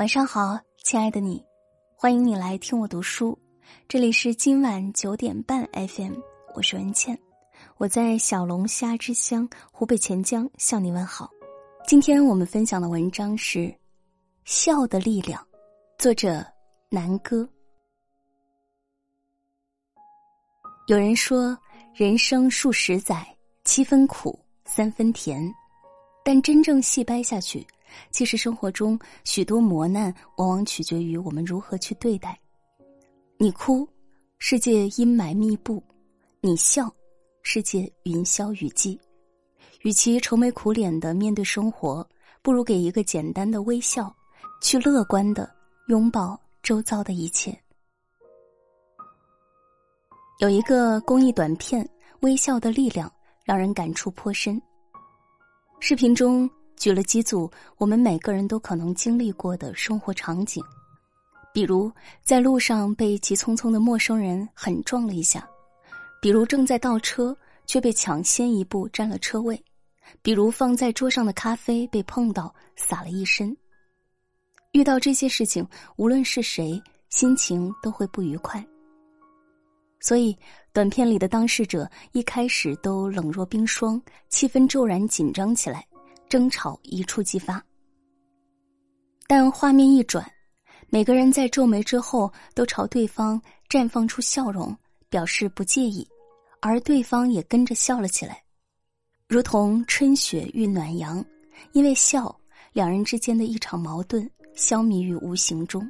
晚上好，亲爱的你，欢迎你来听我读书。这里是今晚九点半 FM，我是文倩，我在小龙虾之乡湖北潜江向你问好。今天我们分享的文章是《笑的力量》，作者南哥。有人说，人生数十载，七分苦，三分甜，但真正细掰下去。其实生活中许多磨难，往往取决于我们如何去对待。你哭，世界阴霾密布；你笑，世界云消雨霁。与其愁眉苦脸的面对生活，不如给一个简单的微笑，去乐观的拥抱周遭的一切。有一个公益短片《微笑的力量》，让人感触颇深。视频中。举了几组我们每个人都可能经历过的生活场景，比如在路上被急匆匆的陌生人狠撞了一下，比如正在倒车却被抢先一步占了车位，比如放在桌上的咖啡被碰到洒了一身。遇到这些事情，无论是谁，心情都会不愉快。所以，短片里的当事者一开始都冷若冰霜，气氛骤然紧张起来。争吵一触即发，但画面一转，每个人在皱眉之后都朝对方绽放出笑容，表示不介意，而对方也跟着笑了起来，如同春雪遇暖阳。因为笑，两人之间的一场矛盾消弭于无形中。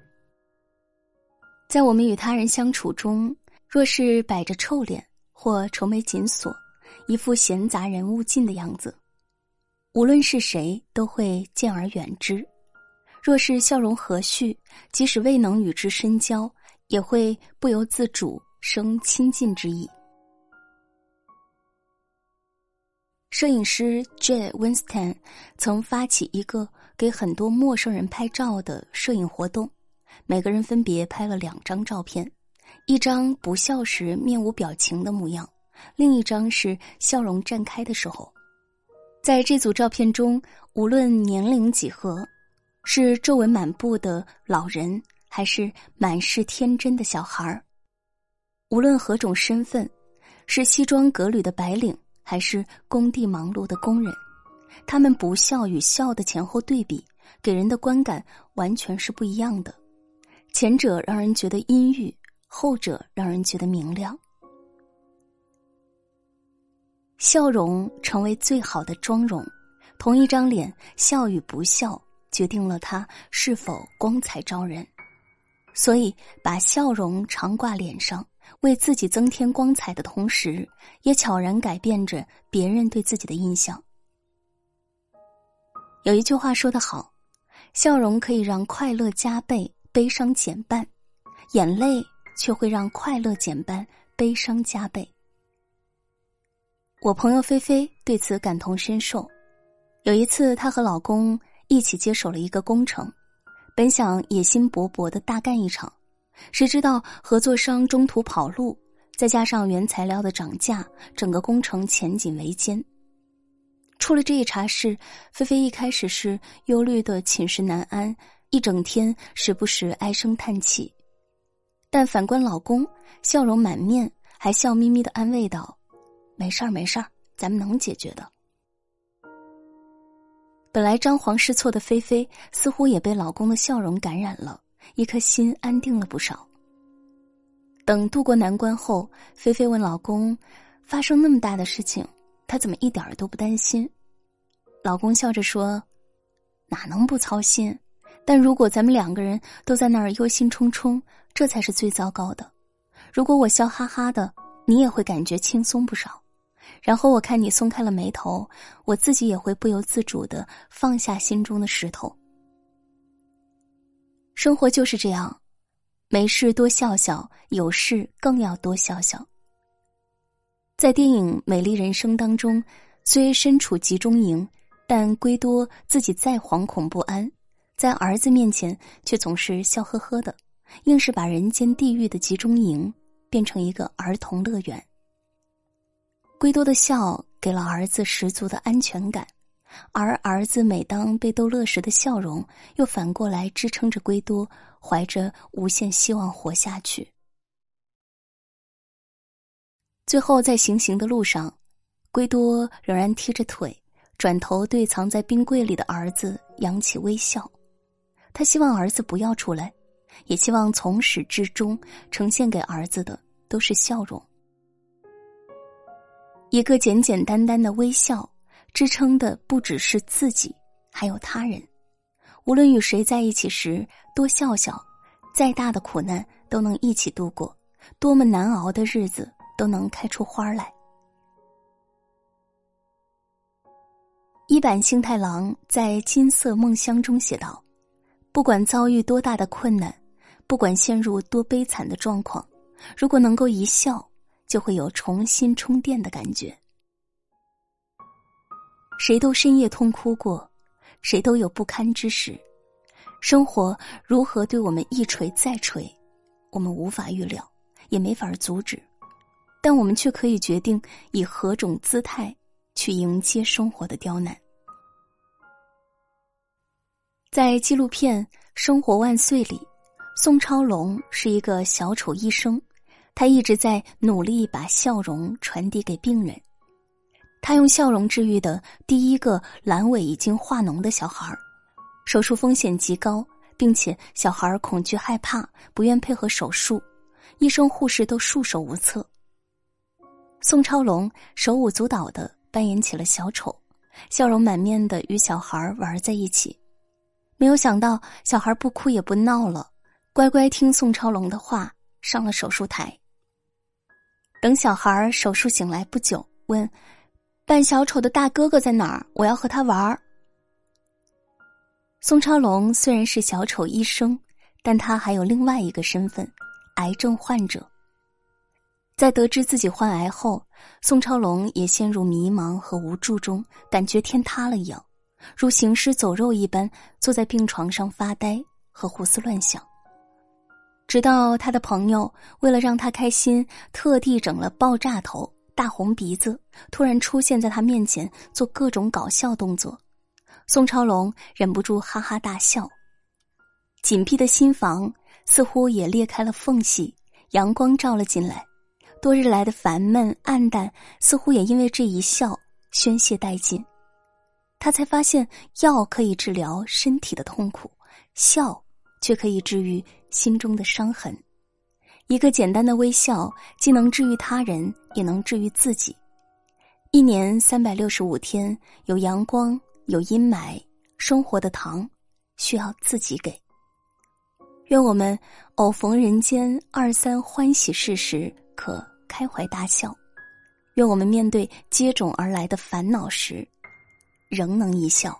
在我们与他人相处中，若是摆着臭脸或愁眉紧锁，一副闲杂人勿近的样子。无论是谁，都会见而远之；若是笑容和煦，即使未能与之深交，也会不由自主生亲近之意。摄影师 J. Winston 曾发起一个给很多陌生人拍照的摄影活动，每个人分别拍了两张照片：一张不笑时面无表情的模样，另一张是笑容绽开的时候。在这组照片中，无论年龄几何，是皱纹满布的老人，还是满是天真的小孩儿；无论何种身份，是西装革履的白领，还是工地忙碌的工人，他们不笑与笑的前后对比，给人的观感完全是不一样的。前者让人觉得阴郁，后者让人觉得明亮。笑容成为最好的妆容，同一张脸，笑与不笑决定了他是否光彩照人。所以，把笑容常挂脸上，为自己增添光彩的同时，也悄然改变着别人对自己的印象。有一句话说得好：“笑容可以让快乐加倍，悲伤减半；眼泪却会让快乐减半，悲伤加倍。”我朋友菲菲对此感同身受。有一次，她和老公一起接手了一个工程，本想野心勃勃的大干一场，谁知道合作商中途跑路，再加上原材料的涨价，整个工程前景维艰。出了这一茬事，菲菲一开始是忧虑的寝食难安，一整天时不时唉声叹气。但反观老公，笑容满面，还笑眯眯的安慰道。没事儿，没事儿，咱们能解决的。本来张皇失措的菲菲，似乎也被老公的笑容感染了，一颗心安定了不少。等渡过难关后，菲菲问老公：“发生那么大的事情，他怎么一点儿都不担心？”老公笑着说：“哪能不操心？但如果咱们两个人都在那儿忧心忡忡，这才是最糟糕的。如果我笑哈哈的，你也会感觉轻松不少。”然后我看你松开了眉头，我自己也会不由自主的放下心中的石头。生活就是这样，没事多笑笑，有事更要多笑笑。在电影《美丽人生》当中，虽身处集中营，但圭多自己再惶恐不安，在儿子面前却总是笑呵呵的，硬是把人间地狱的集中营变成一个儿童乐园。圭多的笑给了儿子十足的安全感，而儿子每当被逗乐时的笑容，又反过来支撑着圭多，怀着无限希望活下去。最后，在行刑的路上，圭多仍然踢着腿，转头对藏在冰柜里的儿子扬起微笑。他希望儿子不要出来，也希望从始至终呈现给儿子的都是笑容。一个简简单单的微笑，支撑的不只是自己，还有他人。无论与谁在一起时，多笑笑，再大的苦难都能一起度过；多么难熬的日子，都能开出花来。一坂幸太郎在《金色梦乡》中写道：“不管遭遇多大的困难，不管陷入多悲惨的状况，如果能够一笑。”就会有重新充电的感觉。谁都深夜痛哭过，谁都有不堪之时。生活如何对我们一锤再锤，我们无法预料，也没法阻止。但我们却可以决定以何种姿态去迎接生活的刁难。在纪录片《生活万岁》里，宋超龙是一个小丑医生。他一直在努力把笑容传递给病人。他用笑容治愈的第一个阑尾已经化脓的小孩手术风险极高，并且小孩恐惧害怕，不愿配合手术，医生护士都束手无策。宋超龙手舞足蹈的扮演起了小丑，笑容满面的与小孩玩在一起。没有想到，小孩不哭也不闹了，乖乖听宋超龙的话，上了手术台。等小孩手术醒来不久，问：“扮小丑的大哥哥在哪儿？我要和他玩儿。”宋超龙虽然是小丑医生，但他还有另外一个身份——癌症患者。在得知自己患癌后，宋超龙也陷入迷茫和无助中，感觉天塌了一样，如行尸走肉一般坐在病床上发呆和胡思乱想。直到他的朋友为了让他开心，特地整了爆炸头、大红鼻子，突然出现在他面前做各种搞笑动作，宋超龙忍不住哈哈大笑。紧闭的心房似乎也裂开了缝隙，阳光照了进来，多日来的烦闷暗淡似乎也因为这一笑宣泄殆尽。他才发现，药可以治疗身体的痛苦，笑。却可以治愈心中的伤痕。一个简单的微笑，既能治愈他人，也能治愈自己。一年三百六十五天，有阳光，有阴霾，生活的糖需要自己给。愿我们偶逢人间二三欢喜事时，可开怀大笑；愿我们面对接踵而来的烦恼时，仍能一笑。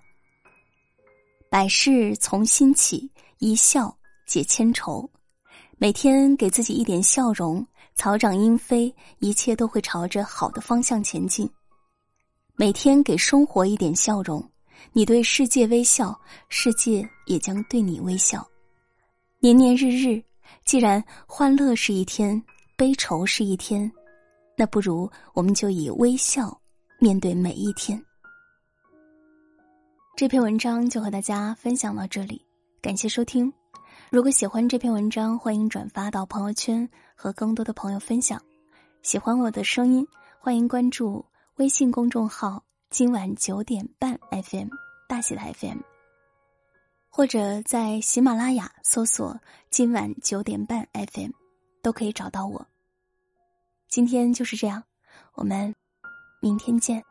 百事从心起。一笑解千愁，每天给自己一点笑容，草长莺飞，一切都会朝着好的方向前进。每天给生活一点笑容，你对世界微笑，世界也将对你微笑。年年日日，既然欢乐是一天，悲愁是一天，那不如我们就以微笑面对每一天。这篇文章就和大家分享到这里。感谢收听，如果喜欢这篇文章，欢迎转发到朋友圈和更多的朋友分享。喜欢我的声音，欢迎关注微信公众号“今晚九点半 FM” 大写的 FM，或者在喜马拉雅搜索“今晚九点半 FM”，都可以找到我。今天就是这样，我们明天见。